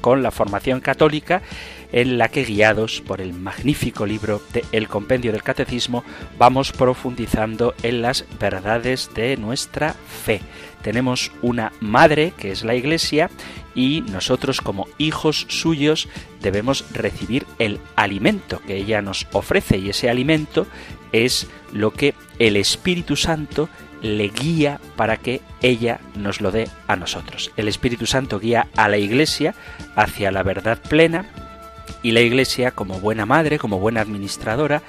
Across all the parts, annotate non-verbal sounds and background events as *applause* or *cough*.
con la formación católica en la que guiados por el magnífico libro de El Compendio del Catecismo vamos profundizando en las verdades de nuestra fe. Tenemos una madre que es la Iglesia y nosotros como hijos suyos debemos recibir el alimento que ella nos ofrece y ese alimento es lo que el Espíritu Santo le guía para que ella nos lo dé a nosotros. El Espíritu Santo guía a la Iglesia hacia la verdad plena y la Iglesia, como buena madre, como buena administradora,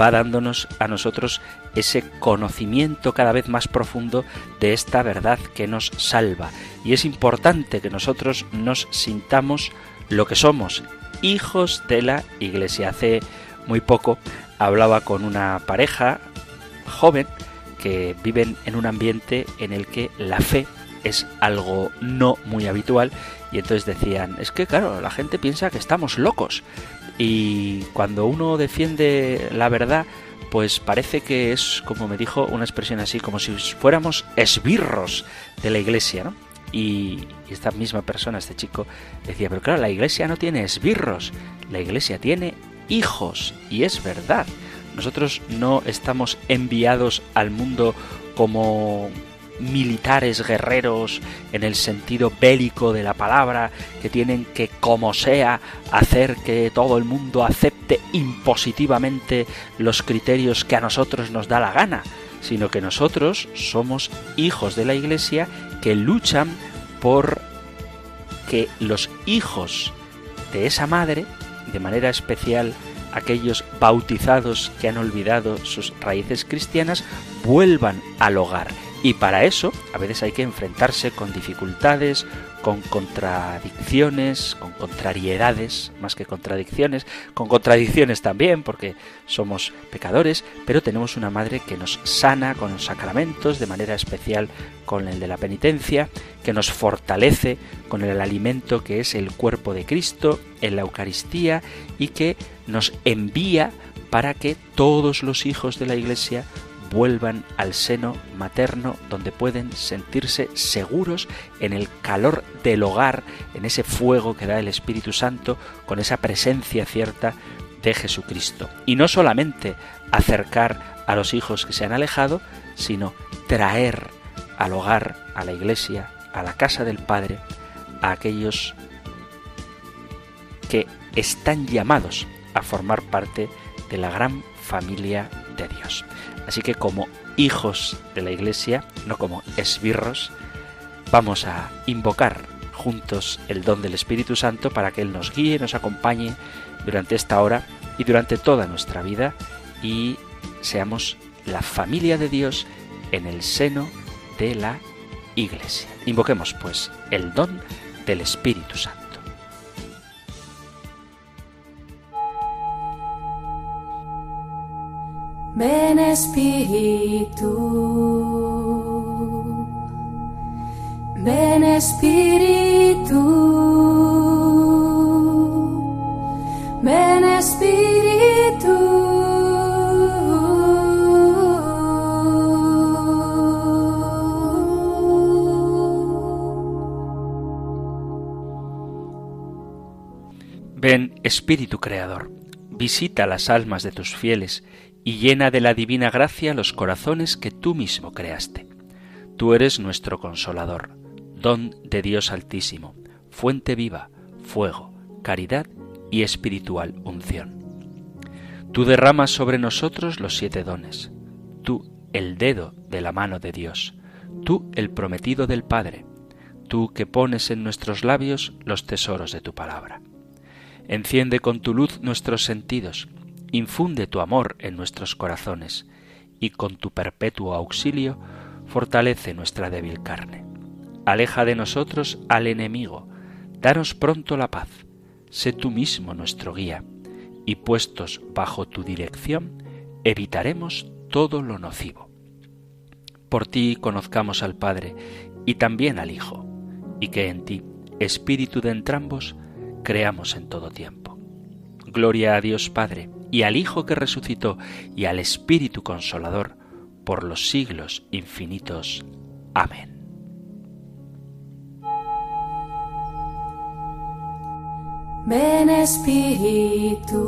va dándonos a nosotros ese conocimiento cada vez más profundo de esta verdad que nos salva. Y es importante que nosotros nos sintamos lo que somos, hijos de la Iglesia. Hace muy poco hablaba con una pareja joven que viven en un ambiente en el que la fe es algo no muy habitual y entonces decían, es que claro, la gente piensa que estamos locos y cuando uno defiende la verdad, pues parece que es, como me dijo una expresión así, como si fuéramos esbirros de la iglesia, ¿no? Y esta misma persona, este chico, decía, pero claro, la iglesia no tiene esbirros, la iglesia tiene hijos, y es verdad. Nosotros no estamos enviados al mundo como militares guerreros en el sentido bélico de la palabra, que tienen que, como sea, hacer que todo el mundo acepte impositivamente los criterios que a nosotros nos da la gana, sino que nosotros somos hijos de la Iglesia que luchan por que los hijos de esa madre, de manera especial aquellos bautizados que han olvidado sus raíces cristianas, vuelvan al hogar. Y para eso a veces hay que enfrentarse con dificultades, con contradicciones, con contrariedades, más que contradicciones, con contradicciones también, porque somos pecadores, pero tenemos una madre que nos sana con los sacramentos, de manera especial con el de la penitencia, que nos fortalece con el alimento que es el cuerpo de Cristo en la Eucaristía y que nos envía para que todos los hijos de la Iglesia vuelvan al seno materno donde pueden sentirse seguros en el calor del hogar, en ese fuego que da el Espíritu Santo, con esa presencia cierta de Jesucristo. Y no solamente acercar a los hijos que se han alejado, sino traer al hogar, a la iglesia, a la casa del Padre, a aquellos que están llamados a formar parte de la gran familia de Dios. Así que como hijos de la Iglesia, no como esbirros, vamos a invocar juntos el don del Espíritu Santo para que Él nos guíe, nos acompañe durante esta hora y durante toda nuestra vida y seamos la familia de Dios en el seno de la Iglesia. Invoquemos pues el don del Espíritu Santo. Ven Espíritu, ven Espíritu, ven Espíritu. Ven Espíritu Creador, visita las almas de tus fieles y llena de la divina gracia los corazones que tú mismo creaste. Tú eres nuestro consolador, don de Dios Altísimo, fuente viva, fuego, caridad y espiritual unción. Tú derramas sobre nosotros los siete dones, tú el dedo de la mano de Dios, tú el prometido del Padre, tú que pones en nuestros labios los tesoros de tu palabra. Enciende con tu luz nuestros sentidos, infunde tu amor en nuestros corazones y con tu perpetuo auxilio fortalece nuestra débil carne. Aleja de nosotros al enemigo, danos pronto la paz, sé tú mismo nuestro guía, y puestos bajo tu dirección, evitaremos todo lo nocivo. Por ti conozcamos al Padre y también al Hijo, y que en ti, Espíritu de entrambos, creamos en todo tiempo. Gloria a Dios Padre, y al Hijo que resucitó, y al Espíritu Consolador, por los siglos infinitos. Amén. Ven Espíritu,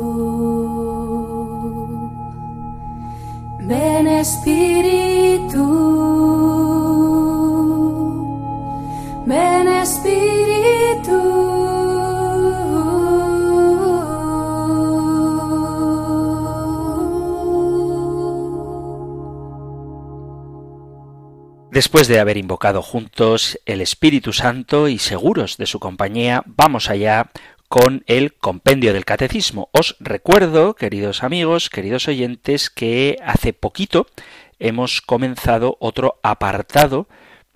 ven Espíritu, ven Espíritu. Después de haber invocado juntos el Espíritu Santo y seguros de su compañía, vamos allá con el compendio del catecismo. Os recuerdo, queridos amigos, queridos oyentes, que hace poquito hemos comenzado otro apartado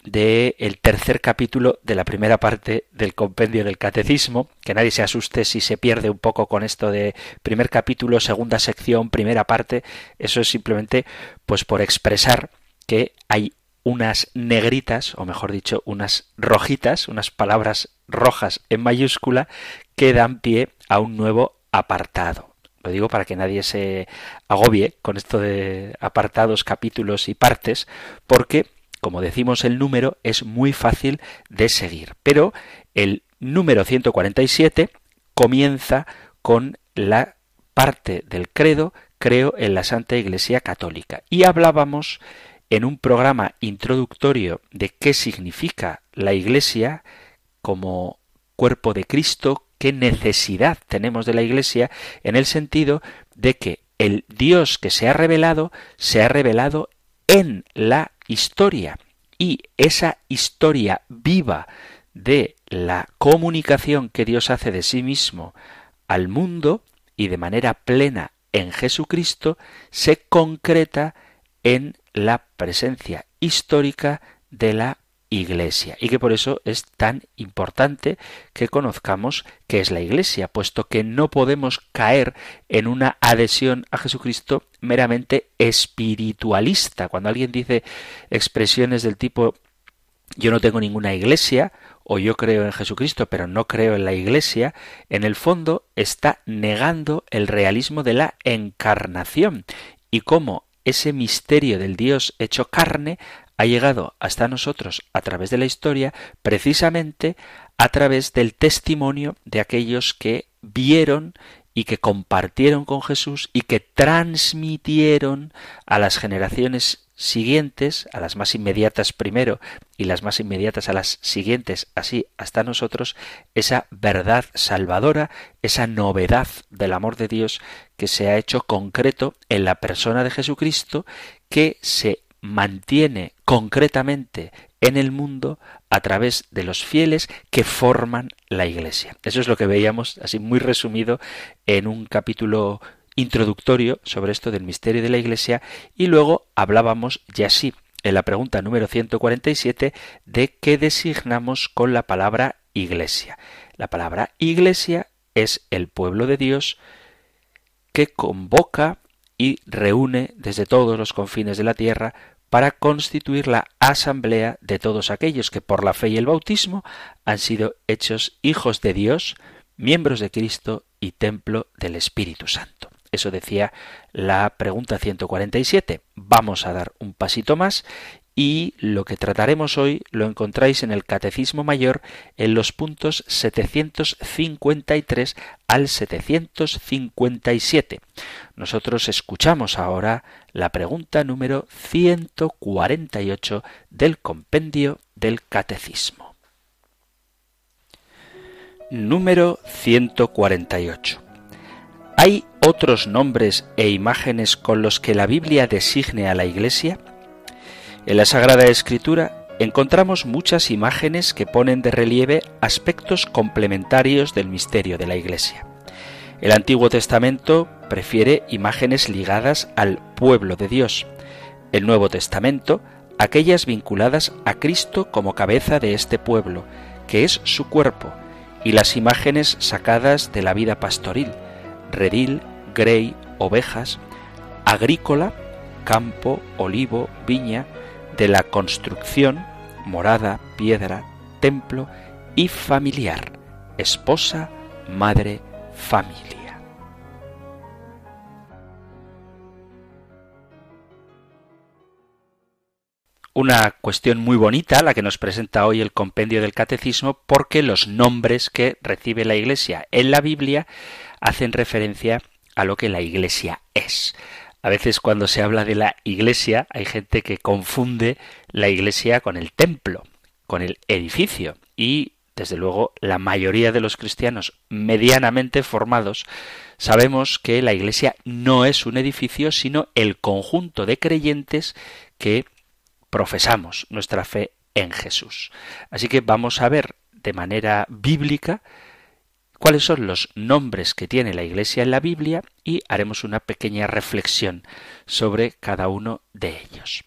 del el tercer capítulo de la primera parte del compendio del catecismo, que nadie se asuste si se pierde un poco con esto de primer capítulo, segunda sección, primera parte, eso es simplemente pues por expresar que hay unas negritas, o mejor dicho, unas rojitas, unas palabras rojas en mayúscula, que dan pie a un nuevo apartado. Lo digo para que nadie se agobie con esto de apartados, capítulos y partes, porque, como decimos, el número es muy fácil de seguir. Pero el número 147 comienza con la parte del credo, creo en la Santa Iglesia Católica. Y hablábamos en un programa introductorio de qué significa la Iglesia como cuerpo de Cristo, qué necesidad tenemos de la Iglesia, en el sentido de que el Dios que se ha revelado se ha revelado en la historia. Y esa historia viva de la comunicación que Dios hace de sí mismo al mundo y de manera plena en Jesucristo se concreta en la presencia histórica de la Iglesia y que por eso es tan importante que conozcamos qué es la Iglesia, puesto que no podemos caer en una adhesión a Jesucristo meramente espiritualista. Cuando alguien dice expresiones del tipo yo no tengo ninguna iglesia o yo creo en Jesucristo pero no creo en la iglesia, en el fondo está negando el realismo de la encarnación y cómo ese misterio del Dios hecho carne ha llegado hasta nosotros a través de la historia precisamente a través del testimonio de aquellos que vieron y que compartieron con Jesús y que transmitieron a las generaciones siguientes, a las más inmediatas primero y las más inmediatas a las siguientes, así hasta nosotros, esa verdad salvadora, esa novedad del amor de Dios que se ha hecho concreto en la persona de Jesucristo, que se mantiene concretamente en el mundo a través de los fieles que forman la Iglesia. Eso es lo que veíamos así muy resumido en un capítulo introductorio sobre esto del misterio de la Iglesia y luego hablábamos ya sí en la pregunta número 147 de qué designamos con la palabra Iglesia. La palabra Iglesia es el pueblo de Dios que convoca y reúne desde todos los confines de la tierra para constituir la asamblea de todos aquellos que por la fe y el bautismo han sido hechos hijos de Dios, miembros de Cristo y templo del Espíritu Santo. Eso decía la pregunta 147. Vamos a dar un pasito más y lo que trataremos hoy lo encontráis en el Catecismo Mayor en los puntos 753 al 757. Nosotros escuchamos ahora la pregunta número 148 del compendio del Catecismo. Número 148. ¿Hay otros nombres e imágenes con los que la Biblia designe a la Iglesia? En la Sagrada Escritura encontramos muchas imágenes que ponen de relieve aspectos complementarios del misterio de la Iglesia. El Antiguo Testamento prefiere imágenes ligadas al pueblo de Dios. El Nuevo Testamento aquellas vinculadas a Cristo como cabeza de este pueblo, que es su cuerpo, y las imágenes sacadas de la vida pastoril, redil, grey, ovejas, agrícola, campo, olivo, viña, de la construcción, morada, piedra, templo y familiar, esposa, madre, familia. Una cuestión muy bonita la que nos presenta hoy el compendio del catecismo porque los nombres que recibe la Iglesia en la Biblia hacen referencia a lo que la Iglesia es. A veces cuando se habla de la Iglesia hay gente que confunde la Iglesia con el templo, con el edificio y desde luego la mayoría de los cristianos medianamente formados sabemos que la Iglesia no es un edificio sino el conjunto de creyentes que profesamos nuestra fe en Jesús. Así que vamos a ver de manera bíblica cuáles son los nombres que tiene la Iglesia en la Biblia y haremos una pequeña reflexión sobre cada uno de ellos.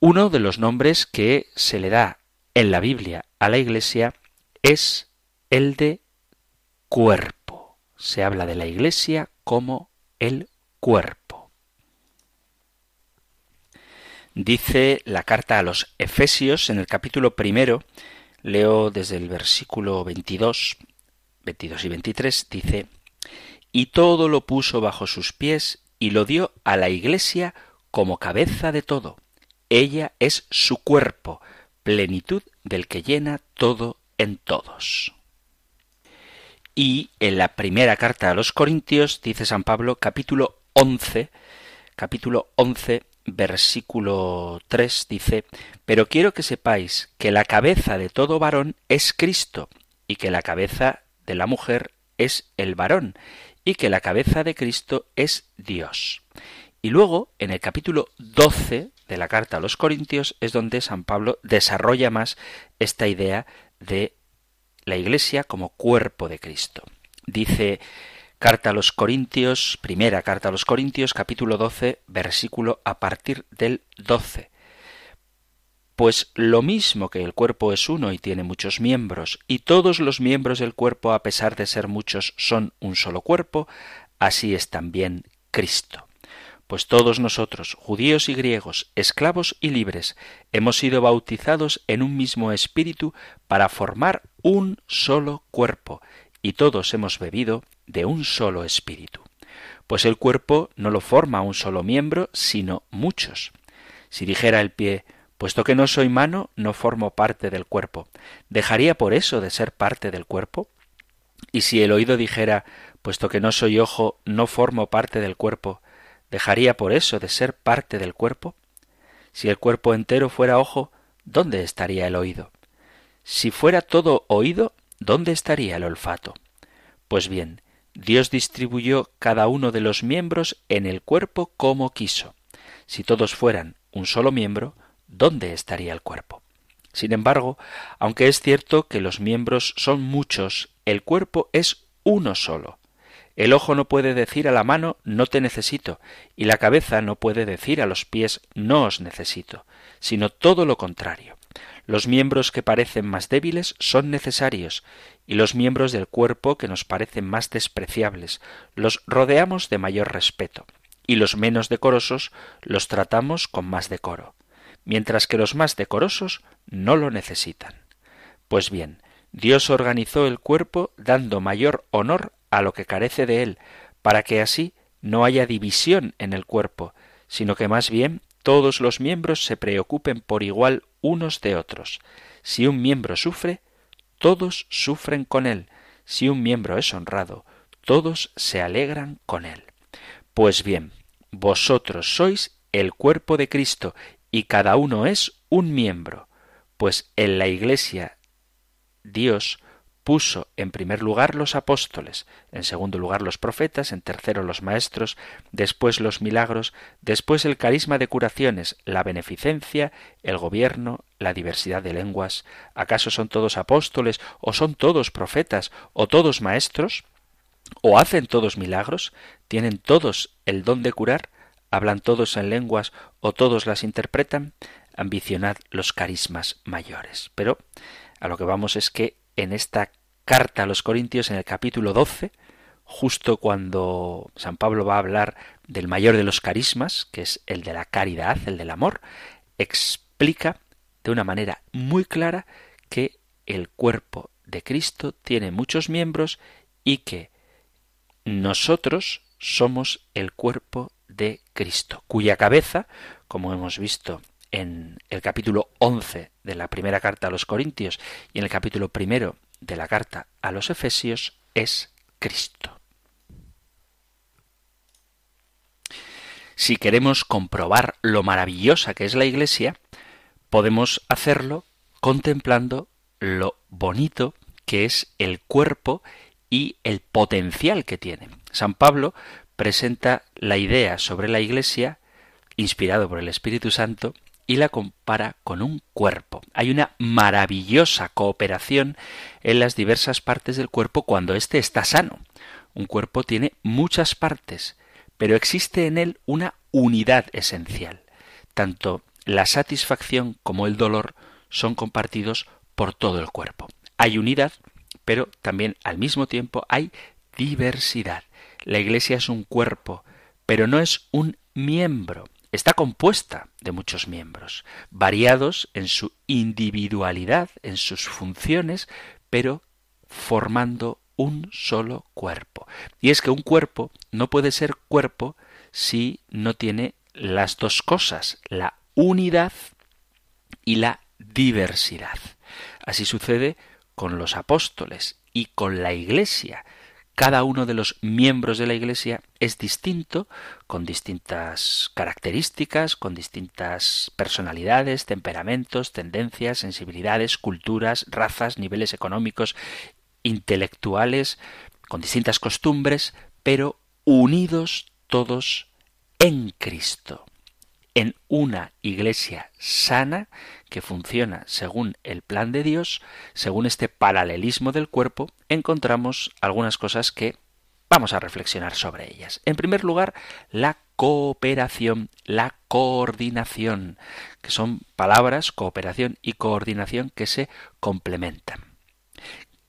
Uno de los nombres que se le da en la Biblia a la Iglesia es el de cuerpo. Se habla de la Iglesia como el cuerpo. Dice la carta a los Efesios en el capítulo primero, leo desde el versículo 22, 22 y 23, dice, y todo lo puso bajo sus pies y lo dio a la Iglesia como cabeza de todo. Ella es su cuerpo, plenitud del que llena todo en todos. Y en la primera carta a los Corintios, dice San Pablo, capítulo 11, capítulo 11, versículo 3 dice, Pero quiero que sepáis que la cabeza de todo varón es Cristo, y que la cabeza de la mujer es el varón, y que la cabeza de Cristo es Dios. Y luego, en el capítulo 12 de la carta a los Corintios, es donde San Pablo desarrolla más esta idea de la Iglesia como cuerpo de Cristo. Dice Carta a los Corintios, primera carta a los Corintios, capítulo 12, versículo a partir del 12. Pues lo mismo que el cuerpo es uno y tiene muchos miembros, y todos los miembros del cuerpo, a pesar de ser muchos, son un solo cuerpo, así es también Cristo. Pues todos nosotros, judíos y griegos, esclavos y libres, hemos sido bautizados en un mismo espíritu para formar un solo cuerpo, y todos hemos bebido de un solo espíritu. Pues el cuerpo no lo forma un solo miembro, sino muchos. Si dijera el pie, puesto que no soy mano, no formo parte del cuerpo, ¿dejaría por eso de ser parte del cuerpo? Y si el oído dijera, puesto que no soy ojo, no formo parte del cuerpo, ¿dejaría por eso de ser parte del cuerpo? Si el cuerpo entero fuera ojo, ¿dónde estaría el oído? Si fuera todo oído, ¿dónde estaría el olfato? Pues bien, Dios distribuyó cada uno de los miembros en el cuerpo como quiso. Si todos fueran un solo miembro, ¿dónde estaría el cuerpo? Sin embargo, aunque es cierto que los miembros son muchos, el cuerpo es uno solo. El ojo no puede decir a la mano no te necesito, y la cabeza no puede decir a los pies no os necesito, sino todo lo contrario. Los miembros que parecen más débiles son necesarios, y los miembros del cuerpo que nos parecen más despreciables los rodeamos de mayor respeto, y los menos decorosos los tratamos con más decoro, mientras que los más decorosos no lo necesitan. Pues bien, Dios organizó el cuerpo dando mayor honor a lo que carece de él, para que así no haya división en el cuerpo, sino que más bien todos los miembros se preocupen por igual unos de otros. Si un miembro sufre, todos sufren con él. Si un miembro es honrado, todos se alegran con él. Pues bien, vosotros sois el cuerpo de Cristo y cada uno es un miembro, pues en la Iglesia Dios puso en primer lugar los apóstoles, en segundo lugar los profetas, en tercero los maestros, después los milagros, después el carisma de curaciones, la beneficencia, el gobierno, la diversidad de lenguas. ¿Acaso son todos apóstoles o son todos profetas o todos maestros? ¿O hacen todos milagros? ¿Tienen todos el don de curar? ¿Hablan todos en lenguas o todos las interpretan? Ambicionad los carismas mayores. Pero a lo que vamos es que en esta carta a los Corintios, en el capítulo 12, justo cuando San Pablo va a hablar del mayor de los carismas, que es el de la caridad, el del amor, explica de una manera muy clara que el cuerpo de Cristo tiene muchos miembros y que nosotros somos el cuerpo de Cristo, cuya cabeza, como hemos visto en el capítulo 11 de la primera carta a los Corintios y en el capítulo primero de la carta a los Efesios, es Cristo. Si queremos comprobar lo maravillosa que es la Iglesia, podemos hacerlo contemplando lo bonito que es el cuerpo y el potencial que tiene. San Pablo presenta la idea sobre la Iglesia, inspirado por el Espíritu Santo, y la compara con un cuerpo. Hay una maravillosa cooperación en las diversas partes del cuerpo cuando éste está sano. Un cuerpo tiene muchas partes, pero existe en él una unidad esencial. Tanto la satisfacción como el dolor son compartidos por todo el cuerpo. Hay unidad, pero también al mismo tiempo hay diversidad. La Iglesia es un cuerpo, pero no es un miembro. Está compuesta de muchos miembros, variados en su individualidad, en sus funciones, pero formando un solo cuerpo. Y es que un cuerpo no puede ser cuerpo si no tiene las dos cosas, la unidad y la diversidad. Así sucede con los apóstoles y con la Iglesia. Cada uno de los miembros de la Iglesia es distinto, con distintas características, con distintas personalidades, temperamentos, tendencias, sensibilidades, culturas, razas, niveles económicos, intelectuales, con distintas costumbres, pero unidos todos en Cristo, en una iglesia sana que funciona según el plan de Dios, según este paralelismo del cuerpo, encontramos algunas cosas que vamos a reflexionar sobre ellas. En primer lugar, la cooperación, la coordinación, que son palabras, cooperación y coordinación, que se complementan.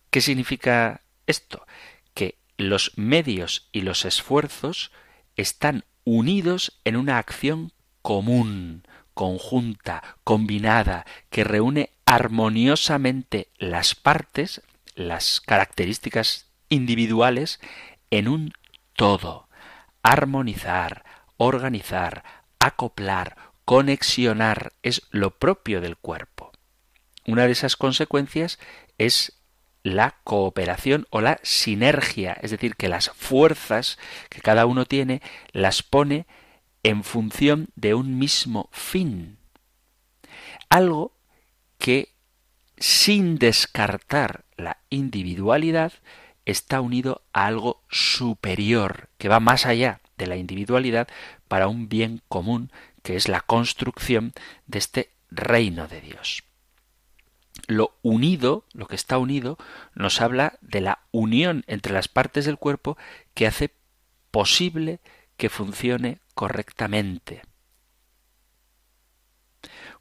¿Qué significa esto? Que los medios y los esfuerzos están unidos en una acción común, conjunta, combinada, que reúne armoniosamente las partes, las características individuales, en un todo. Armonizar, organizar, acoplar, conexionar es lo propio del cuerpo. Una de esas consecuencias es la cooperación o la sinergia, es decir, que las fuerzas que cada uno tiene las pone en función de un mismo fin. Algo que, sin descartar la individualidad, está unido a algo superior, que va más allá de la individualidad para un bien común, que es la construcción de este reino de Dios. Lo unido, lo que está unido, nos habla de la unión entre las partes del cuerpo que hace posible que funcione correctamente.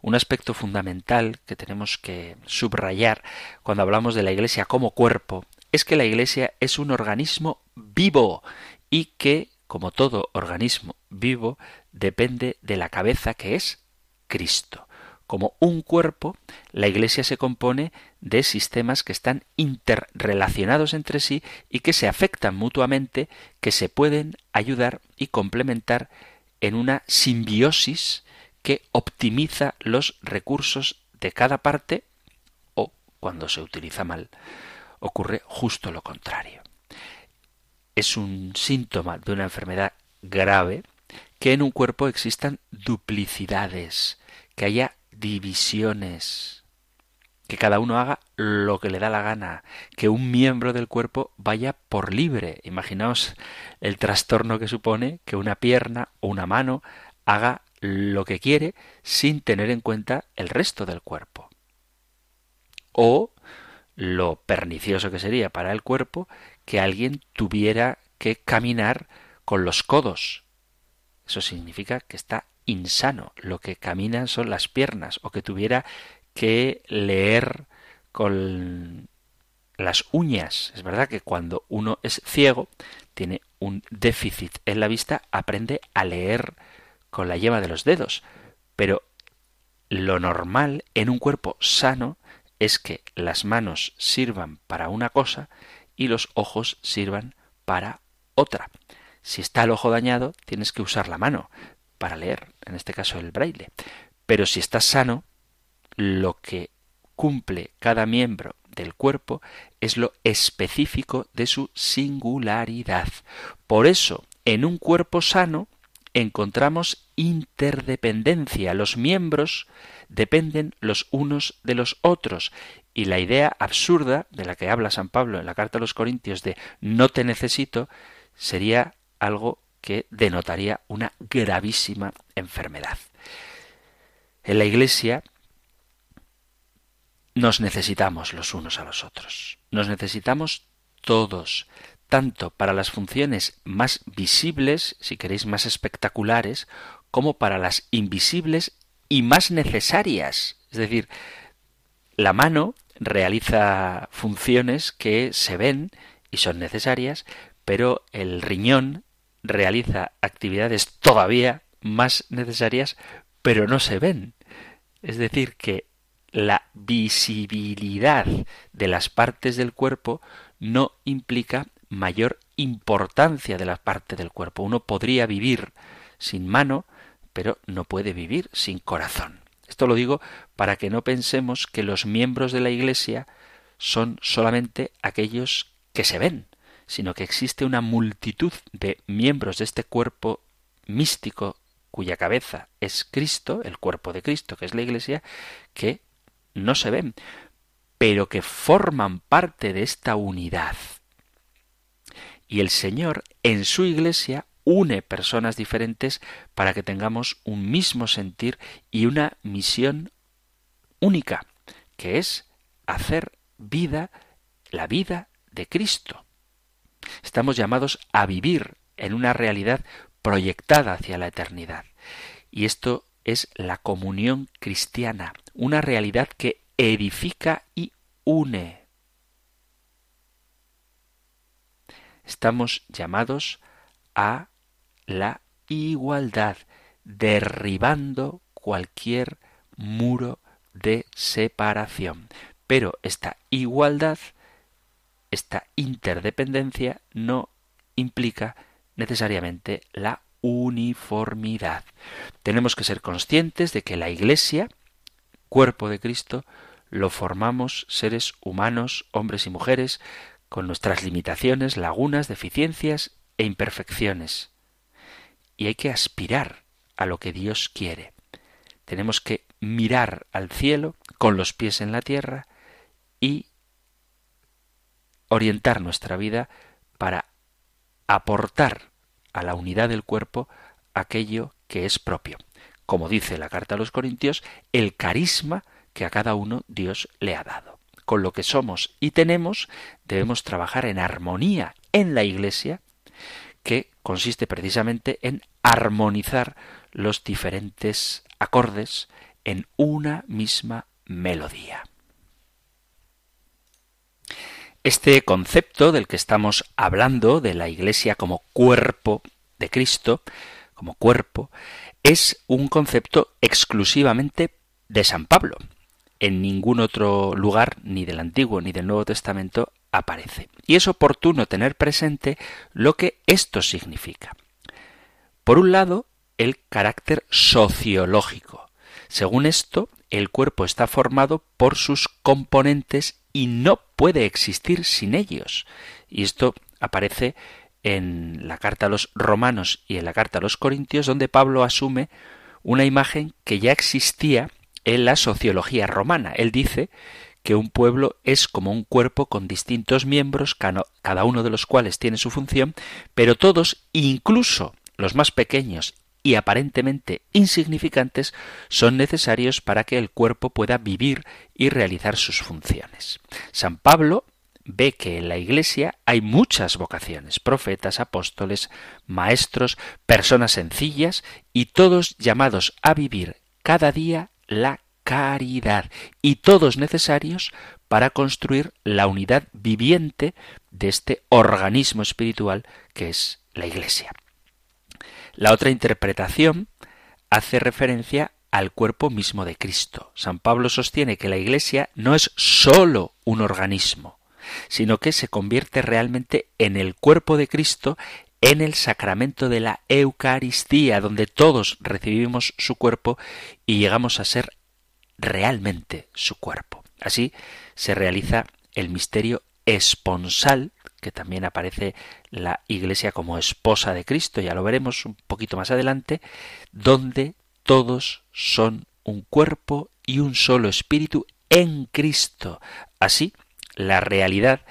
Un aspecto fundamental que tenemos que subrayar cuando hablamos de la Iglesia como cuerpo es que la Iglesia es un organismo vivo y que, como todo organismo vivo, depende de la cabeza que es Cristo. Como un cuerpo, la Iglesia se compone de sistemas que están interrelacionados entre sí y que se afectan mutuamente, que se pueden ayudar y complementar en una simbiosis que optimiza los recursos de cada parte o, cuando se utiliza mal, ocurre justo lo contrario. Es un síntoma de una enfermedad grave que en un cuerpo existan duplicidades, que haya divisiones, que cada uno haga lo que le da la gana, que un miembro del cuerpo vaya por libre. Imaginaos el trastorno que supone que una pierna o una mano haga lo que quiere sin tener en cuenta el resto del cuerpo. O lo pernicioso que sería para el cuerpo que alguien tuviera que caminar con los codos. Eso significa que está insano. Lo que caminan son las piernas o que tuviera que leer con las uñas. Es verdad que cuando uno es ciego tiene un déficit en la vista, aprende a leer con la yema de los dedos. Pero lo normal en un cuerpo sano es que las manos sirvan para una cosa y los ojos sirvan para otra. Si está el ojo dañado, tienes que usar la mano para leer, en este caso el braille. Pero si estás sano, lo que cumple cada miembro del cuerpo es lo específico de su singularidad. Por eso, en un cuerpo sano encontramos interdependencia. Los miembros dependen los unos de los otros. Y la idea absurda de la que habla San Pablo en la carta a los Corintios de no te necesito sería algo que denotaría una gravísima enfermedad. En la Iglesia nos necesitamos los unos a los otros. Nos necesitamos todos, tanto para las funciones más visibles, si queréis más espectaculares, como para las invisibles y más necesarias. Es decir, la mano realiza funciones que se ven y son necesarias, pero el riñón realiza actividades todavía más necesarias, pero no se ven. Es decir, que la visibilidad de las partes del cuerpo no implica mayor importancia de la parte del cuerpo. Uno podría vivir sin mano, pero no puede vivir sin corazón. Esto lo digo para que no pensemos que los miembros de la Iglesia son solamente aquellos que se ven, sino que existe una multitud de miembros de este cuerpo místico cuya cabeza es Cristo, el cuerpo de Cristo, que es la Iglesia, que no se ven, pero que forman parte de esta unidad. Y el Señor en su Iglesia une personas diferentes para que tengamos un mismo sentir y una misión única, que es hacer vida la vida de Cristo. Estamos llamados a vivir en una realidad proyectada hacia la eternidad. Y esto es la comunión cristiana, una realidad que edifica y une. Estamos llamados a la igualdad, derribando cualquier muro de separación. Pero esta igualdad esta interdependencia no implica necesariamente la uniformidad. Tenemos que ser conscientes de que la Iglesia, cuerpo de Cristo, lo formamos seres humanos, hombres y mujeres, con nuestras limitaciones, lagunas, deficiencias e imperfecciones. Y hay que aspirar a lo que Dios quiere. Tenemos que mirar al cielo con los pies en la tierra y orientar nuestra vida para aportar a la unidad del cuerpo aquello que es propio. Como dice la carta a los Corintios, el carisma que a cada uno Dios le ha dado. Con lo que somos y tenemos debemos trabajar en armonía en la Iglesia, que consiste precisamente en armonizar los diferentes acordes en una misma melodía. Este concepto del que estamos hablando, de la Iglesia como cuerpo de Cristo, como cuerpo, es un concepto exclusivamente de San Pablo. En ningún otro lugar, ni del Antiguo ni del Nuevo Testamento, aparece. Y es oportuno tener presente lo que esto significa. Por un lado, el carácter sociológico. Según esto, el cuerpo está formado por sus componentes y no puede existir sin ellos. Y esto aparece en la carta a los romanos y en la carta a los corintios, donde Pablo asume una imagen que ya existía en la sociología romana. Él dice que un pueblo es como un cuerpo con distintos miembros, cada uno de los cuales tiene su función, pero todos, incluso los más pequeños y aparentemente insignificantes son necesarios para que el cuerpo pueda vivir y realizar sus funciones. San Pablo ve que en la Iglesia hay muchas vocaciones, profetas, apóstoles, maestros, personas sencillas y todos llamados a vivir cada día la caridad y todos necesarios para construir la unidad viviente de este organismo espiritual que es la Iglesia. La otra interpretación hace referencia al cuerpo mismo de Cristo. San Pablo sostiene que la Iglesia no es sólo un organismo, sino que se convierte realmente en el cuerpo de Cristo en el sacramento de la Eucaristía, donde todos recibimos su cuerpo y llegamos a ser realmente su cuerpo. Así se realiza el misterio esponsal, que también aparece la Iglesia como esposa de Cristo, ya lo veremos un poquito más adelante, donde todos son un cuerpo y un solo espíritu en Cristo. Así, la realidad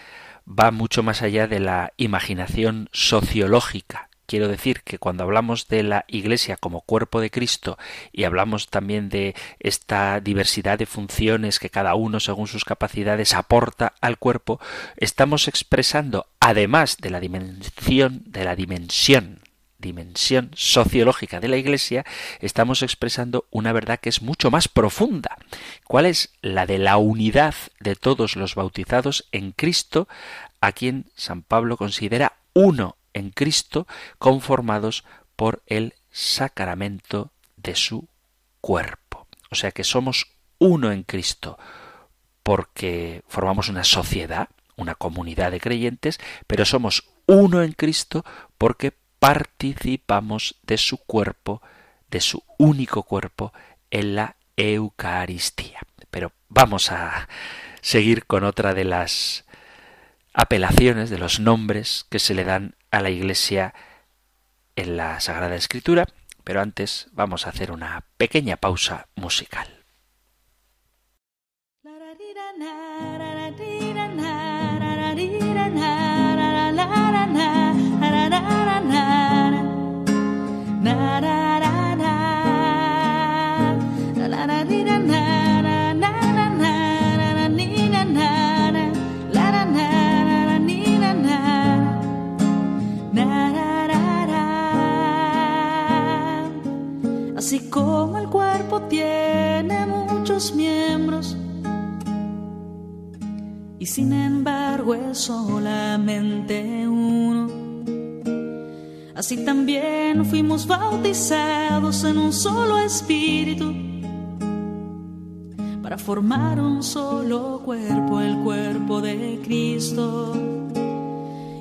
va mucho más allá de la imaginación sociológica. Quiero decir que cuando hablamos de la Iglesia como cuerpo de Cristo y hablamos también de esta diversidad de funciones que cada uno según sus capacidades aporta al cuerpo, estamos expresando además de la dimensión de la dimensión dimensión sociológica de la Iglesia, estamos expresando una verdad que es mucho más profunda. ¿Cuál es la de la unidad de todos los bautizados en Cristo, a quien San Pablo considera uno en Cristo, conformados por el sacramento de su cuerpo? O sea que somos uno en Cristo porque formamos una sociedad, una comunidad de creyentes, pero somos uno en Cristo porque participamos de su cuerpo, de su único cuerpo, en la Eucaristía. Pero vamos a seguir con otra de las apelaciones, de los nombres que se le dan a la Iglesia en la Sagrada Escritura, pero antes vamos a hacer una pequeña pausa musical. Así también fuimos bautizados en un solo espíritu para formar un solo cuerpo, el cuerpo de Cristo.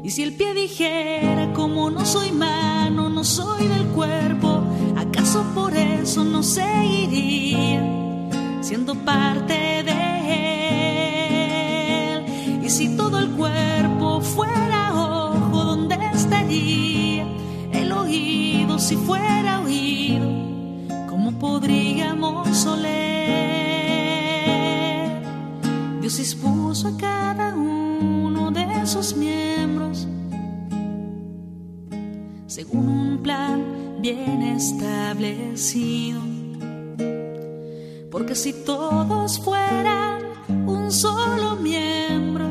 Y si el pie dijera, como no soy mano, no soy del cuerpo, ¿acaso por eso no seguiría siendo parte de si fuera oído? ¿Cómo podríamos oler? Dios dispuso a cada uno de esos miembros según un plan bien establecido. Porque si todos fueran un solo miembro,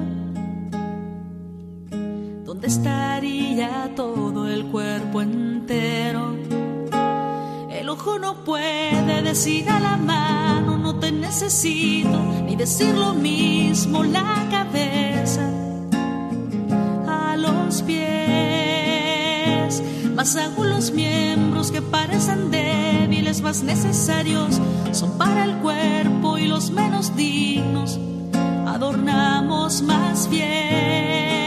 ¿dónde estaría todo el cuerpo entero? El ojo no puede decir a la mano, no te necesito, ni decir lo mismo la cabeza a los pies. Más aún los miembros que parecen débiles, más necesarios, son para el cuerpo y los menos dignos adornamos más bien.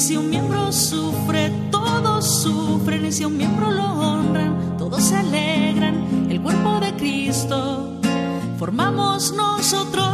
Si un miembro sufre, todos sufren, y si un miembro lo honran, todos se alegran. El cuerpo de Cristo formamos nosotros.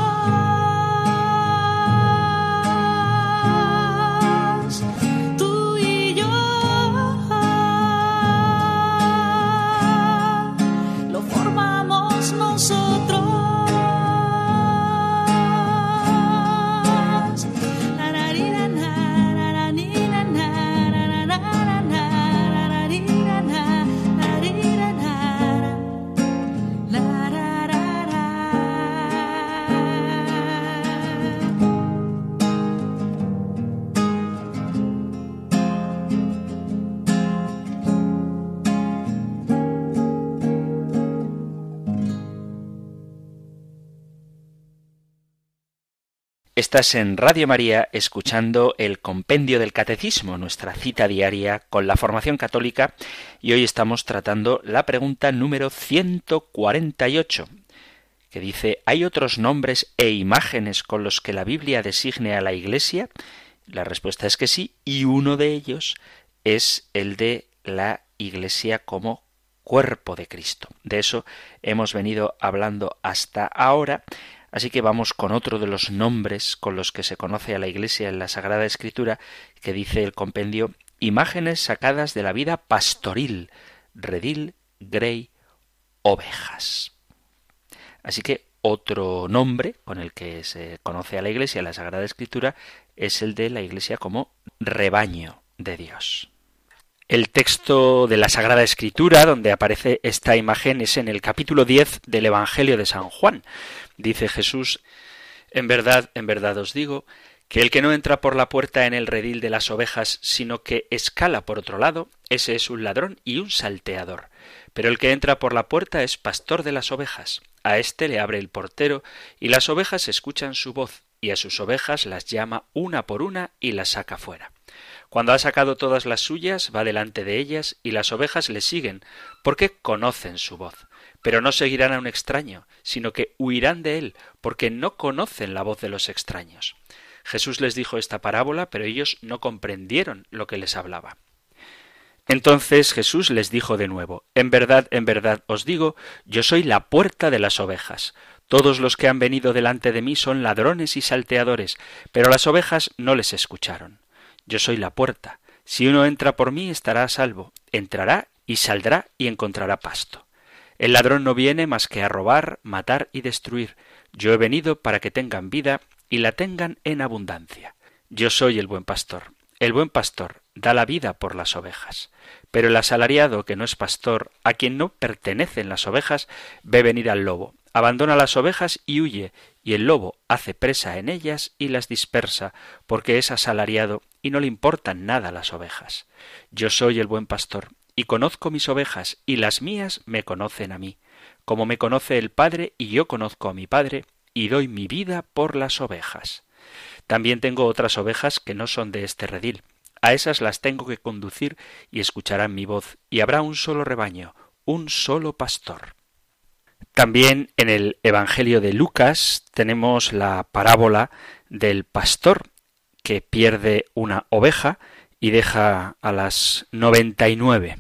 Estás en Radio María escuchando el Compendio del Catecismo, nuestra cita diaria con la formación católica, y hoy estamos tratando la pregunta número 148, que dice, ¿hay otros nombres e imágenes con los que la Biblia designe a la Iglesia? La respuesta es que sí, y uno de ellos es el de la Iglesia como cuerpo de Cristo. De eso hemos venido hablando hasta ahora Así que vamos con otro de los nombres con los que se conoce a la Iglesia en la Sagrada Escritura, que dice el compendio imágenes sacadas de la vida pastoril, redil, grey, ovejas. Así que otro nombre con el que se conoce a la Iglesia en la Sagrada Escritura es el de la Iglesia como rebaño de Dios. El texto de la Sagrada Escritura donde aparece esta imagen es en el capítulo 10 del Evangelio de San Juan. Dice Jesús, En verdad, en verdad os digo, que el que no entra por la puerta en el redil de las ovejas, sino que escala por otro lado, ese es un ladrón y un salteador. Pero el que entra por la puerta es pastor de las ovejas. A éste le abre el portero, y las ovejas escuchan su voz, y a sus ovejas las llama una por una y las saca fuera. Cuando ha sacado todas las suyas, va delante de ellas, y las ovejas le siguen, porque conocen su voz. Pero no seguirán a un extraño, sino que huirán de él, porque no conocen la voz de los extraños. Jesús les dijo esta parábola, pero ellos no comprendieron lo que les hablaba. Entonces Jesús les dijo de nuevo, En verdad, en verdad os digo, yo soy la puerta de las ovejas. Todos los que han venido delante de mí son ladrones y salteadores, pero las ovejas no les escucharon. Yo soy la puerta. Si uno entra por mí estará a salvo, entrará y saldrá y encontrará pasto. El ladrón no viene más que a robar, matar y destruir. Yo he venido para que tengan vida y la tengan en abundancia. Yo soy el buen pastor. El buen pastor da la vida por las ovejas. Pero el asalariado que no es pastor, a quien no pertenecen las ovejas, ve venir al lobo, abandona las ovejas y huye, y el lobo hace presa en ellas y las dispersa, porque es asalariado y no le importan nada las ovejas. Yo soy el buen pastor, y conozco mis ovejas, y las mías me conocen a mí, como me conoce el Padre, y yo conozco a mi Padre, y doy mi vida por las ovejas. También tengo otras ovejas que no son de este redil. A esas las tengo que conducir y escucharán mi voz, y habrá un solo rebaño, un solo pastor. También en el Evangelio de Lucas tenemos la parábola del pastor que pierde una oveja y deja a las noventa y nueve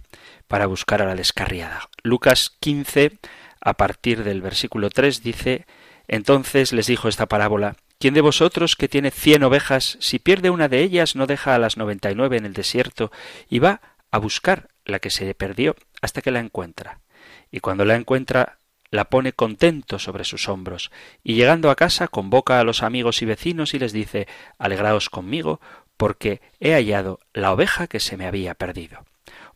para buscar a la descarriada. Lucas 15, a partir del versículo 3, dice, Entonces les dijo esta parábola, ¿Quién de vosotros que tiene cien ovejas, si pierde una de ellas, no deja a las noventa y nueve en el desierto y va a buscar la que se perdió hasta que la encuentra? Y cuando la encuentra, la pone contento sobre sus hombros, y llegando a casa convoca a los amigos y vecinos y les dice Alegraos conmigo, porque he hallado la oveja que se me había perdido.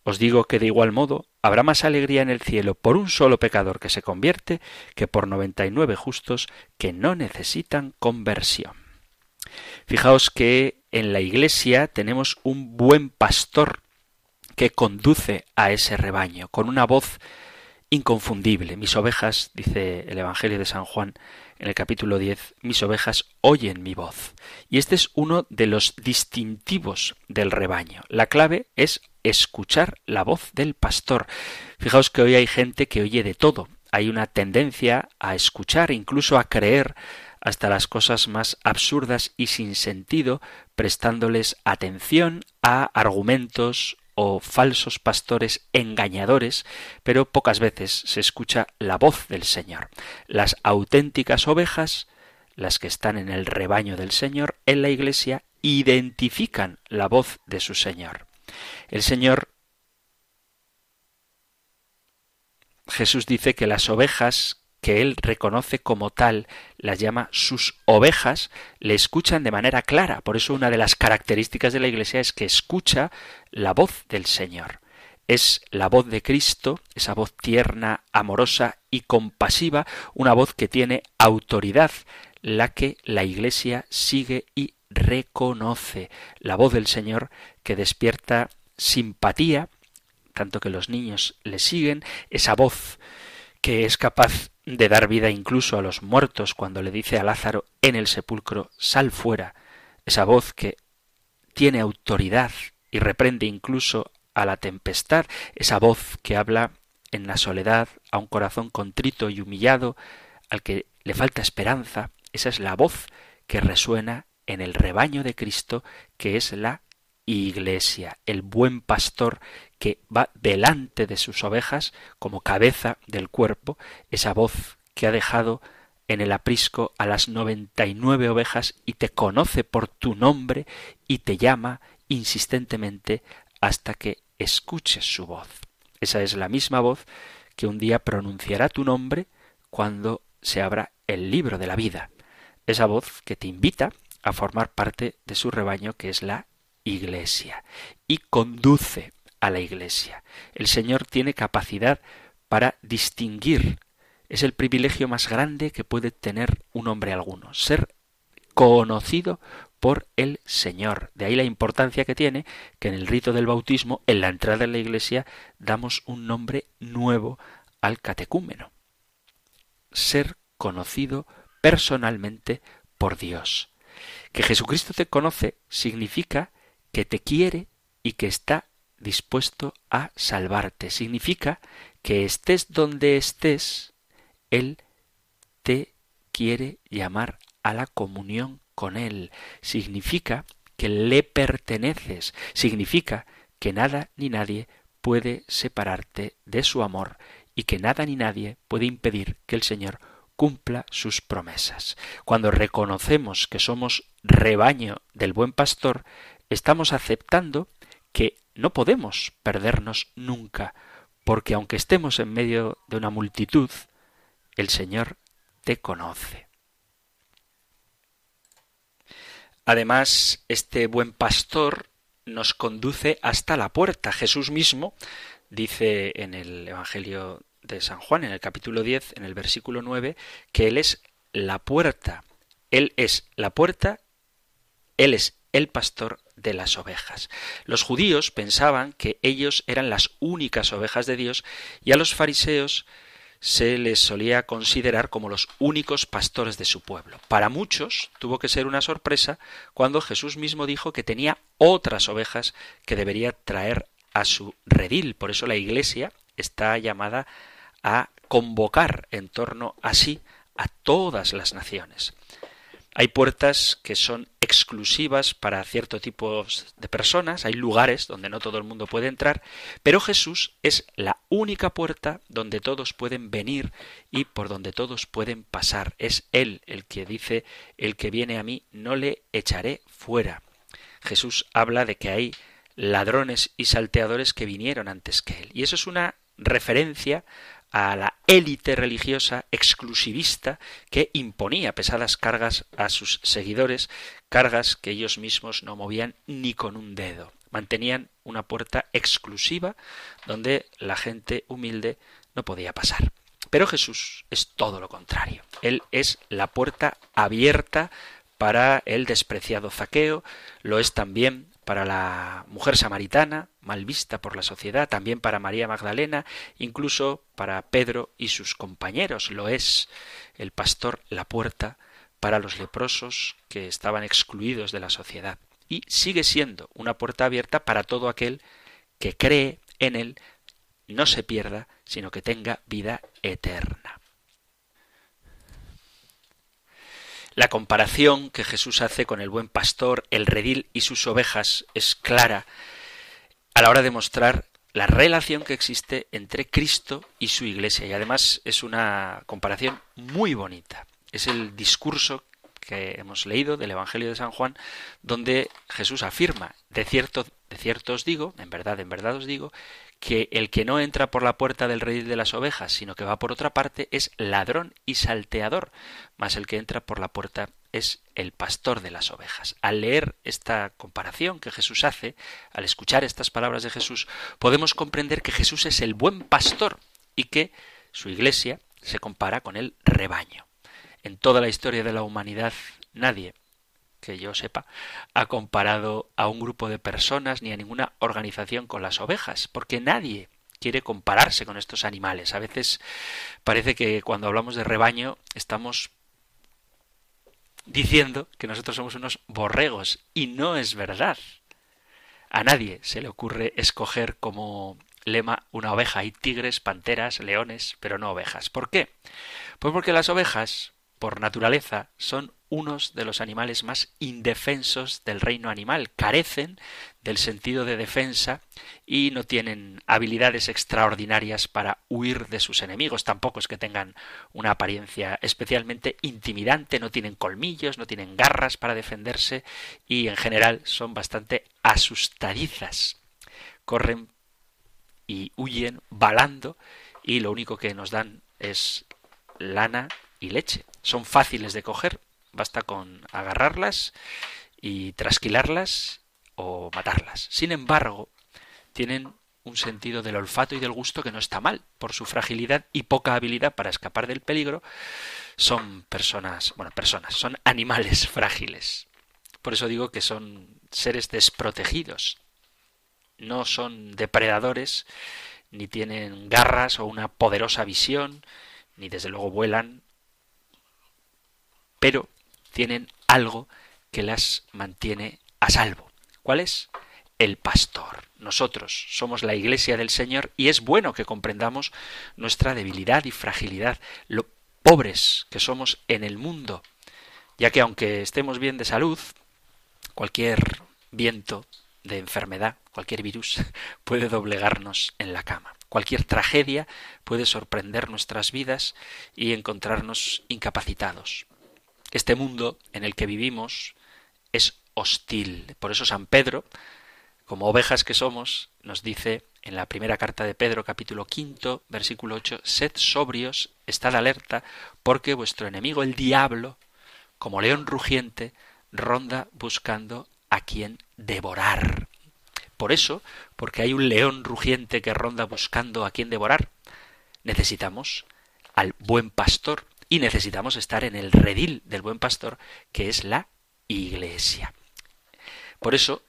Os digo que de igual modo habrá más alegría en el cielo por un solo pecador que se convierte que por noventa y nueve justos que no necesitan conversión. Fijaos que en la Iglesia tenemos un buen pastor que conduce a ese rebaño con una voz inconfundible. Mis ovejas, dice el Evangelio de San Juan en el capítulo 10, mis ovejas oyen mi voz. Y este es uno de los distintivos del rebaño. La clave es escuchar la voz del pastor. Fijaos que hoy hay gente que oye de todo. Hay una tendencia a escuchar, incluso a creer hasta las cosas más absurdas y sin sentido, prestándoles atención a argumentos o falsos pastores engañadores, pero pocas veces se escucha la voz del Señor. Las auténticas ovejas, las que están en el rebaño del Señor, en la Iglesia, identifican la voz de su Señor. El Señor Jesús dice que las ovejas que él reconoce como tal, las llama sus ovejas, le escuchan de manera clara. Por eso una de las características de la Iglesia es que escucha la voz del Señor. Es la voz de Cristo, esa voz tierna, amorosa y compasiva, una voz que tiene autoridad, la que la Iglesia sigue y reconoce. La voz del Señor que despierta simpatía, tanto que los niños le siguen, esa voz que es capaz de dar vida incluso a los muertos cuando le dice a Lázaro en el sepulcro, sal fuera, esa voz que tiene autoridad y reprende incluso a la tempestad, esa voz que habla en la soledad a un corazón contrito y humillado, al que le falta esperanza, esa es la voz que resuena en el rebaño de Cristo, que es la Iglesia, el buen pastor que va delante de sus ovejas como cabeza del cuerpo, esa voz que ha dejado en el aprisco a las noventa y nueve ovejas y te conoce por tu nombre y te llama insistentemente hasta que escuches su voz. Esa es la misma voz que un día pronunciará tu nombre cuando se abra el libro de la vida. Esa voz que te invita a formar parte de su rebaño que es la Iglesia y conduce a la Iglesia. El Señor tiene capacidad para distinguir. Es el privilegio más grande que puede tener un hombre alguno, ser conocido por el Señor. De ahí la importancia que tiene que en el rito del bautismo, en la entrada en la iglesia, damos un nombre nuevo al catecúmeno. Ser conocido personalmente por Dios. Que Jesucristo te conoce significa que te quiere y que está dispuesto a salvarte. Significa que estés donde estés, Él te quiere llamar a la comunión con Él. Significa que le perteneces. Significa que nada ni nadie puede separarte de su amor y que nada ni nadie puede impedir que el Señor cumpla sus promesas. Cuando reconocemos que somos rebaño del buen pastor, estamos aceptando que no podemos perdernos nunca, porque aunque estemos en medio de una multitud, el Señor te conoce. Además, este buen pastor nos conduce hasta la puerta. Jesús mismo dice en el Evangelio de San Juan, en el capítulo 10, en el versículo 9, que Él es la puerta. Él es la puerta, Él es el pastor de las ovejas. Los judíos pensaban que ellos eran las únicas ovejas de Dios y a los fariseos se les solía considerar como los únicos pastores de su pueblo. Para muchos tuvo que ser una sorpresa cuando Jesús mismo dijo que tenía otras ovejas que debería traer a su redil. Por eso la Iglesia está llamada a convocar en torno a sí a todas las naciones. Hay puertas que son exclusivas para cierto tipo de personas, hay lugares donde no todo el mundo puede entrar, pero Jesús es la única puerta donde todos pueden venir y por donde todos pueden pasar. Es Él el que dice, el que viene a mí no le echaré fuera. Jesús habla de que hay ladrones y salteadores que vinieron antes que Él. Y eso es una referencia a la élite religiosa exclusivista que imponía pesadas cargas a sus seguidores, cargas que ellos mismos no movían ni con un dedo. Mantenían una puerta exclusiva donde la gente humilde no podía pasar. Pero Jesús es todo lo contrario. Él es la puerta abierta para el despreciado zaqueo, lo es también para la mujer samaritana, mal vista por la sociedad, también para María Magdalena, incluso para Pedro y sus compañeros. Lo es el pastor la puerta para los leprosos que estaban excluidos de la sociedad. Y sigue siendo una puerta abierta para todo aquel que cree en él, no se pierda, sino que tenga vida eterna. La comparación que Jesús hace con el buen pastor, el redil y sus ovejas es clara a la hora de mostrar la relación que existe entre Cristo y su iglesia. Y además es una comparación muy bonita. Es el discurso que hemos leído del Evangelio de San Juan, donde Jesús afirma, de cierto, de cierto os digo, en verdad, en verdad os digo, que el que no entra por la puerta del rey de las ovejas, sino que va por otra parte, es ladrón y salteador, mas el que entra por la puerta es el pastor de las ovejas. Al leer esta comparación que Jesús hace, al escuchar estas palabras de Jesús, podemos comprender que Jesús es el buen pastor y que su iglesia se compara con el rebaño. En toda la historia de la humanidad nadie que yo sepa, ha comparado a un grupo de personas ni a ninguna organización con las ovejas, porque nadie quiere compararse con estos animales. A veces parece que cuando hablamos de rebaño estamos diciendo que nosotros somos unos borregos y no es verdad. A nadie se le ocurre escoger como lema una oveja. Hay tigres, panteras, leones, pero no ovejas. ¿Por qué? Pues porque las ovejas, por naturaleza, son unos de los animales más indefensos del reino animal. Carecen del sentido de defensa y no tienen habilidades extraordinarias para huir de sus enemigos. Tampoco es que tengan una apariencia especialmente intimidante, no tienen colmillos, no tienen garras para defenderse y en general son bastante asustadizas. Corren y huyen balando y lo único que nos dan es lana y leche. Son fáciles de coger, basta con agarrarlas y trasquilarlas o matarlas. Sin embargo, tienen un sentido del olfato y del gusto que no está mal. Por su fragilidad y poca habilidad para escapar del peligro, son personas, bueno, personas, son animales *laughs* frágiles. Por eso digo que son seres desprotegidos. No son depredadores, ni tienen garras o una poderosa visión, ni desde luego vuelan, pero tienen algo que las mantiene a salvo. ¿Cuál es? El pastor. Nosotros somos la iglesia del Señor y es bueno que comprendamos nuestra debilidad y fragilidad, lo pobres que somos en el mundo, ya que aunque estemos bien de salud, cualquier viento de enfermedad, cualquier virus *laughs* puede doblegarnos en la cama. Cualquier tragedia puede sorprender nuestras vidas y encontrarnos incapacitados. Este mundo en el que vivimos es hostil. Por eso San Pedro, como ovejas que somos, nos dice en la primera carta de Pedro, capítulo quinto, versículo ocho, sed sobrios, estad alerta, porque vuestro enemigo el diablo, como león rugiente, ronda buscando a quien devorar. Por eso, porque hay un león rugiente que ronda buscando a quien devorar, necesitamos al buen pastor y necesitamos estar en el redil del buen pastor, que es la iglesia. Por eso,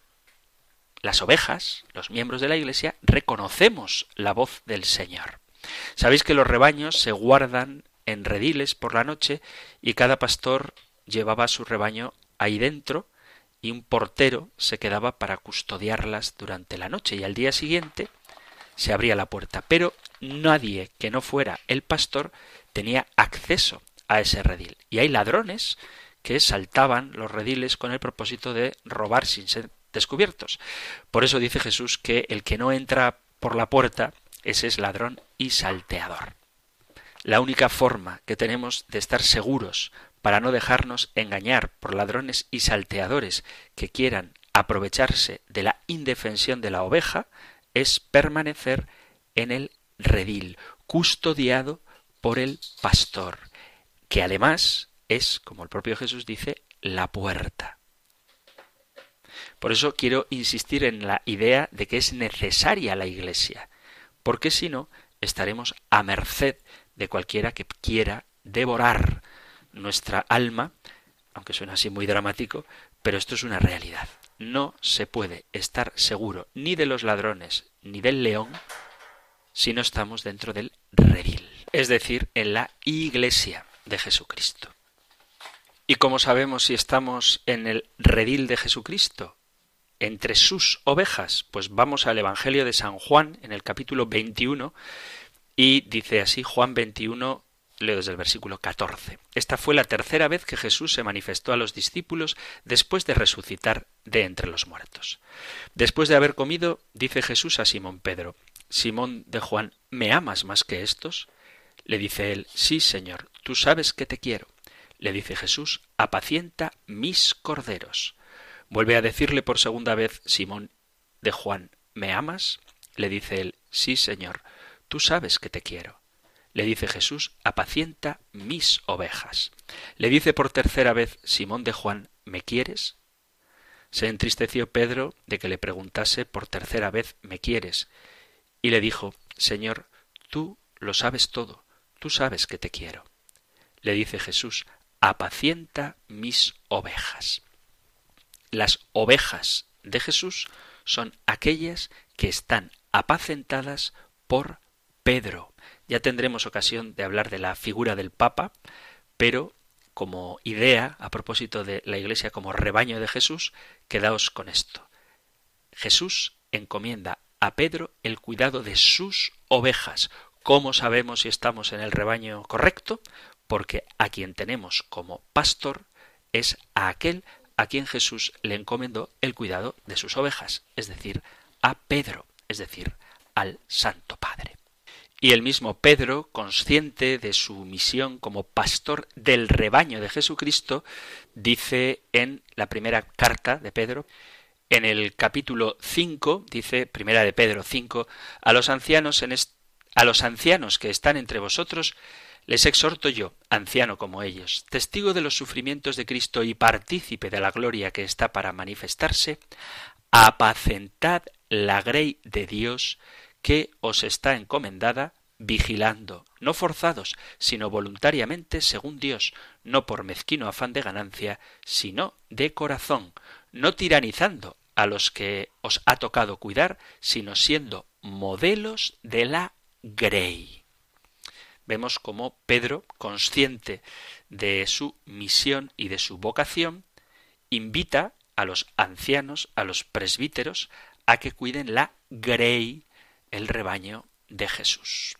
las ovejas, los miembros de la iglesia, reconocemos la voz del Señor. Sabéis que los rebaños se guardan en rediles por la noche y cada pastor llevaba su rebaño ahí dentro y un portero se quedaba para custodiarlas durante la noche y al día siguiente se abría la puerta. Pero nadie que no fuera el pastor tenía acceso a ese redil. Y hay ladrones que saltaban los rediles con el propósito de robar sin ser descubiertos. Por eso dice Jesús que el que no entra por la puerta, ese es ladrón y salteador. La única forma que tenemos de estar seguros para no dejarnos engañar por ladrones y salteadores que quieran aprovecharse de la indefensión de la oveja es permanecer en el redil, custodiado por el pastor, que además es, como el propio Jesús dice, la puerta. Por eso quiero insistir en la idea de que es necesaria la Iglesia, porque si no, estaremos a merced de cualquiera que quiera devorar nuestra alma, aunque suena así muy dramático, pero esto es una realidad. No se puede estar seguro ni de los ladrones ni del león si no estamos dentro del redil, es decir, en la iglesia de Jesucristo. ¿Y cómo sabemos si estamos en el redil de Jesucristo? Entre sus ovejas. Pues vamos al Evangelio de San Juan en el capítulo 21 y dice así Juan 21 Leo desde el versículo 14. Esta fue la tercera vez que Jesús se manifestó a los discípulos después de resucitar de entre los muertos. Después de haber comido, dice Jesús a Simón Pedro, Simón de Juan, ¿me amas más que estos? Le dice él, Sí, Señor, tú sabes que te quiero. Le dice Jesús, apacienta mis corderos. Vuelve a decirle por segunda vez Simón de Juan, ¿me amas? Le dice él, Sí, Señor, tú sabes que te quiero. Le dice Jesús, apacienta mis ovejas. Le dice por tercera vez Simón de Juan, ¿me quieres? Se entristeció Pedro de que le preguntase por tercera vez, ¿me quieres? Y le dijo, Señor, tú lo sabes todo, tú sabes que te quiero. Le dice Jesús, apacienta mis ovejas. Las ovejas de Jesús son aquellas que están apacentadas por Pedro. Ya tendremos ocasión de hablar de la figura del Papa, pero como idea, a propósito de la Iglesia como rebaño de Jesús, quedaos con esto. Jesús encomienda a Pedro el cuidado de sus ovejas. ¿Cómo sabemos si estamos en el rebaño correcto? Porque a quien tenemos como pastor es a aquel a quien Jesús le encomendó el cuidado de sus ovejas, es decir, a Pedro, es decir, al Santo Padre. Y el mismo Pedro, consciente de su misión como pastor del rebaño de Jesucristo, dice en la primera carta de Pedro, en el capítulo 5, dice Primera de Pedro 5, a los ancianos en a los ancianos que están entre vosotros les exhorto yo, anciano como ellos, testigo de los sufrimientos de Cristo y partícipe de la gloria que está para manifestarse, apacentad la grey de Dios que os está encomendada, vigilando, no forzados, sino voluntariamente según Dios, no por mezquino afán de ganancia, sino de corazón, no tiranizando a los que os ha tocado cuidar, sino siendo modelos de la grey. Vemos como Pedro, consciente de su misión y de su vocación, invita a los ancianos, a los presbíteros, a que cuiden la grey, el rebaño de Jesús.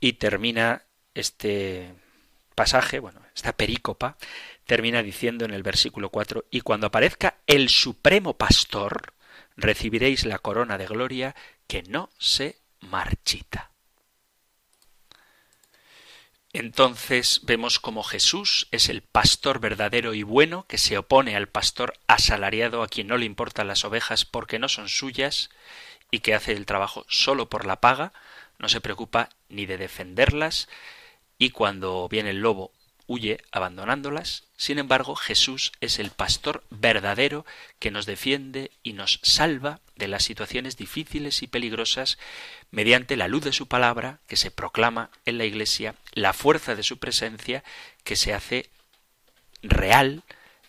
Y termina este pasaje, bueno, esta perícopa, termina diciendo en el versículo 4, y cuando aparezca el supremo pastor, recibiréis la corona de gloria que no se marchita. Entonces vemos como Jesús es el pastor verdadero y bueno que se opone al pastor asalariado a quien no le importan las ovejas porque no son suyas y que hace el trabajo solo por la paga, no se preocupa ni de defenderlas y cuando viene el lobo huye abandonándolas. Sin embargo, Jesús es el pastor verdadero que nos defiende y nos salva de las situaciones difíciles y peligrosas mediante la luz de su palabra que se proclama en la Iglesia, la fuerza de su presencia que se hace real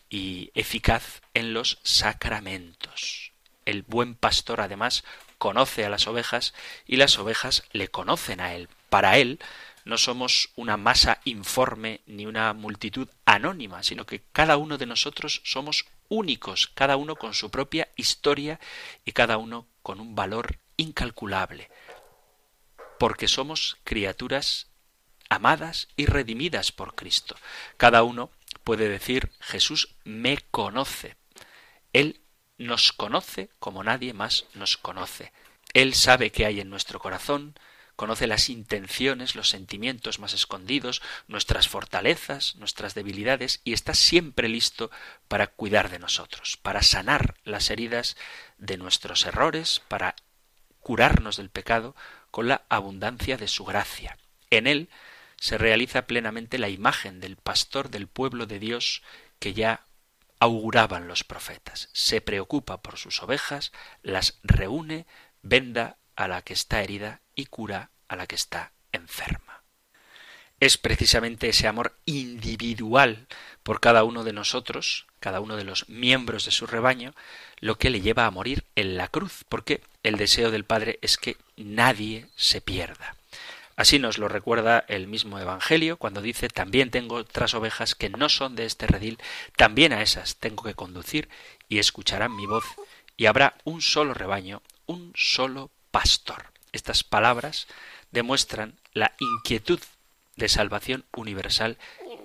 y eficaz en los sacramentos. El buen pastor además conoce a las ovejas y las ovejas le conocen a él. Para él no somos una masa informe ni una multitud anónima, sino que cada uno de nosotros somos únicos, cada uno con su propia historia y cada uno con un valor incalculable, porque somos criaturas amadas y redimidas por Cristo. Cada uno puede decir Jesús me conoce. Él nos conoce como nadie más nos conoce. Él sabe qué hay en nuestro corazón, conoce las intenciones, los sentimientos más escondidos, nuestras fortalezas, nuestras debilidades, y está siempre listo para cuidar de nosotros, para sanar las heridas de nuestros errores, para curarnos del pecado con la abundancia de su gracia. En él se realiza plenamente la imagen del pastor del pueblo de Dios que ya auguraban los profetas. Se preocupa por sus ovejas, las reúne, venda a la que está herida y cura a la que está enferma. Es precisamente ese amor individual por cada uno de nosotros, cada uno de los miembros de su rebaño, lo que le lleva a morir en la cruz, porque el deseo del Padre es que nadie se pierda. Así nos lo recuerda el mismo Evangelio cuando dice también tengo otras ovejas que no son de este redil, también a esas tengo que conducir y escucharán mi voz y habrá un solo rebaño, un solo pastor. Estas palabras demuestran la inquietud de salvación universal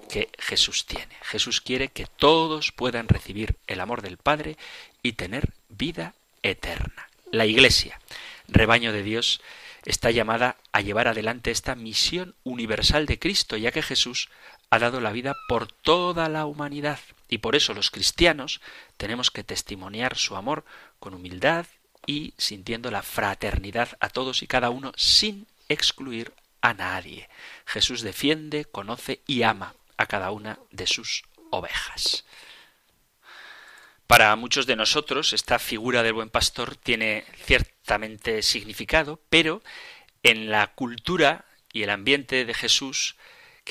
que Jesús tiene. Jesús quiere que todos puedan recibir el amor del Padre y tener vida eterna. La Iglesia, rebaño de Dios, está llamada a llevar adelante esta misión universal de Cristo, ya que Jesús ha dado la vida por toda la humanidad. Y por eso los cristianos tenemos que testimoniar su amor con humildad y sintiendo la fraternidad a todos y cada uno sin excluir a nadie. Jesús defiende, conoce y ama a cada una de sus ovejas. Para muchos de nosotros esta figura del buen pastor tiene ciertamente significado, pero en la cultura y el ambiente de Jesús,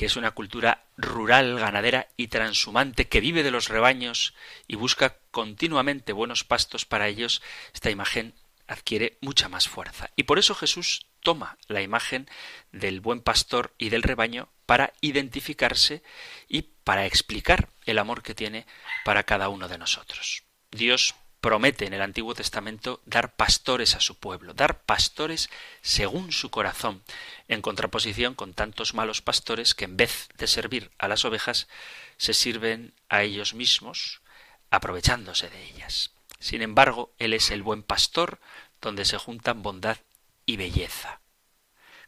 que es una cultura rural, ganadera y transhumante, que vive de los rebaños y busca continuamente buenos pastos para ellos, esta imagen adquiere mucha más fuerza. Y por eso Jesús toma la imagen del buen pastor y del rebaño para identificarse y para explicar el amor que tiene para cada uno de nosotros. Dios promete en el Antiguo Testamento dar pastores a su pueblo, dar pastores según su corazón, en contraposición con tantos malos pastores que en vez de servir a las ovejas, se sirven a ellos mismos, aprovechándose de ellas. Sin embargo, Él es el buen pastor, donde se juntan bondad y belleza.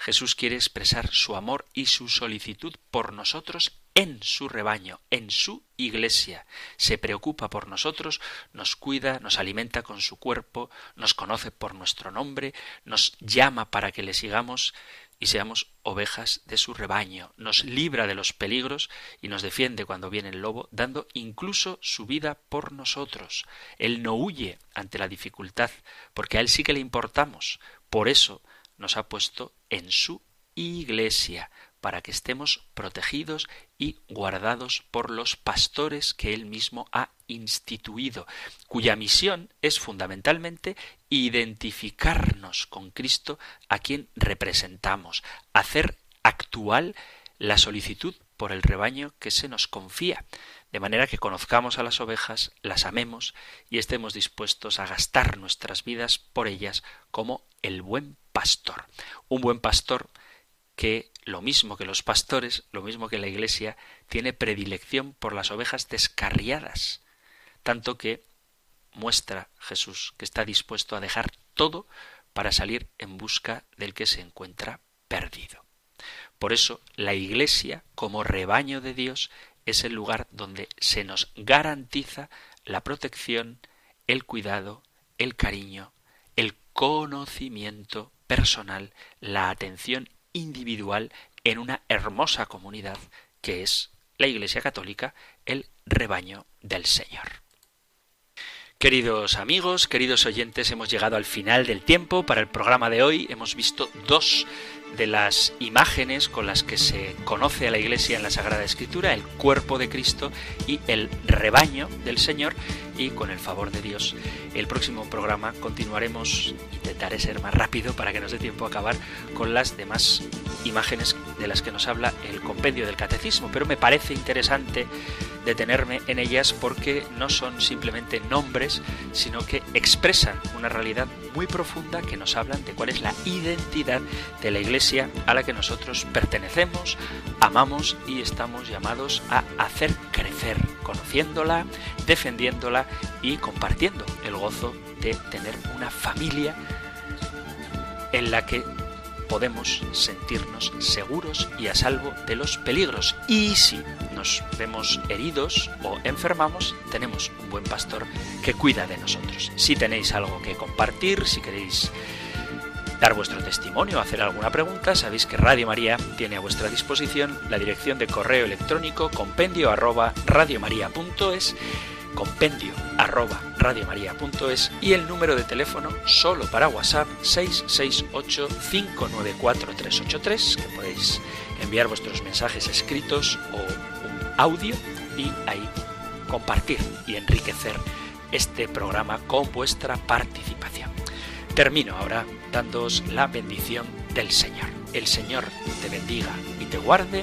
Jesús quiere expresar su amor y su solicitud por nosotros en su rebaño, en su iglesia. Se preocupa por nosotros, nos cuida, nos alimenta con su cuerpo, nos conoce por nuestro nombre, nos llama para que le sigamos y seamos ovejas de su rebaño, nos libra de los peligros y nos defiende cuando viene el lobo, dando incluso su vida por nosotros. Él no huye ante la dificultad, porque a Él sí que le importamos. Por eso nos ha puesto en su iglesia, para que estemos protegidos y guardados por los pastores que él mismo ha instituido, cuya misión es fundamentalmente identificarnos con Cristo a quien representamos, hacer actual la solicitud por el rebaño que se nos confía, de manera que conozcamos a las ovejas, las amemos y estemos dispuestos a gastar nuestras vidas por ellas como el buen pastor. Un buen pastor que lo mismo que los pastores, lo mismo que la Iglesia, tiene predilección por las ovejas descarriadas, tanto que muestra Jesús que está dispuesto a dejar todo para salir en busca del que se encuentra perdido. Por eso la Iglesia, como rebaño de Dios, es el lugar donde se nos garantiza la protección, el cuidado, el cariño, el conocimiento personal, la atención individual en una hermosa comunidad que es la Iglesia Católica, el rebaño del Señor. Queridos amigos, queridos oyentes, hemos llegado al final del tiempo para el programa de hoy. Hemos visto dos de las imágenes con las que se conoce a la Iglesia en la Sagrada Escritura, el cuerpo de Cristo y el rebaño del Señor, y con el favor de Dios, el próximo programa continuaremos, intentaré ser más rápido para que nos dé tiempo a acabar con las demás imágenes de las que nos habla el compendio del catecismo, pero me parece interesante detenerme en ellas porque no son simplemente nombres, sino que expresan una realidad muy profunda que nos hablan de cuál es la identidad de la Iglesia a la que nosotros pertenecemos, amamos y estamos llamados a hacer crecer, conociéndola, defendiéndola y compartiendo el gozo de tener una familia en la que podemos sentirnos seguros y a salvo de los peligros. Y si nos vemos heridos o enfermamos, tenemos un buen pastor que cuida de nosotros. Si tenéis algo que compartir, si queréis dar vuestro testimonio, hacer alguna pregunta, sabéis que Radio María tiene a vuestra disposición la dirección de correo electrónico compendio arroba radiomaria.es compendio arroba radiomaria.es y el número de teléfono solo para WhatsApp 668 594 383 que podéis enviar vuestros mensajes escritos o un audio y ahí compartir y enriquecer este programa con vuestra participación. Termino ahora dándoos la bendición del Señor. El Señor te bendiga y te guarde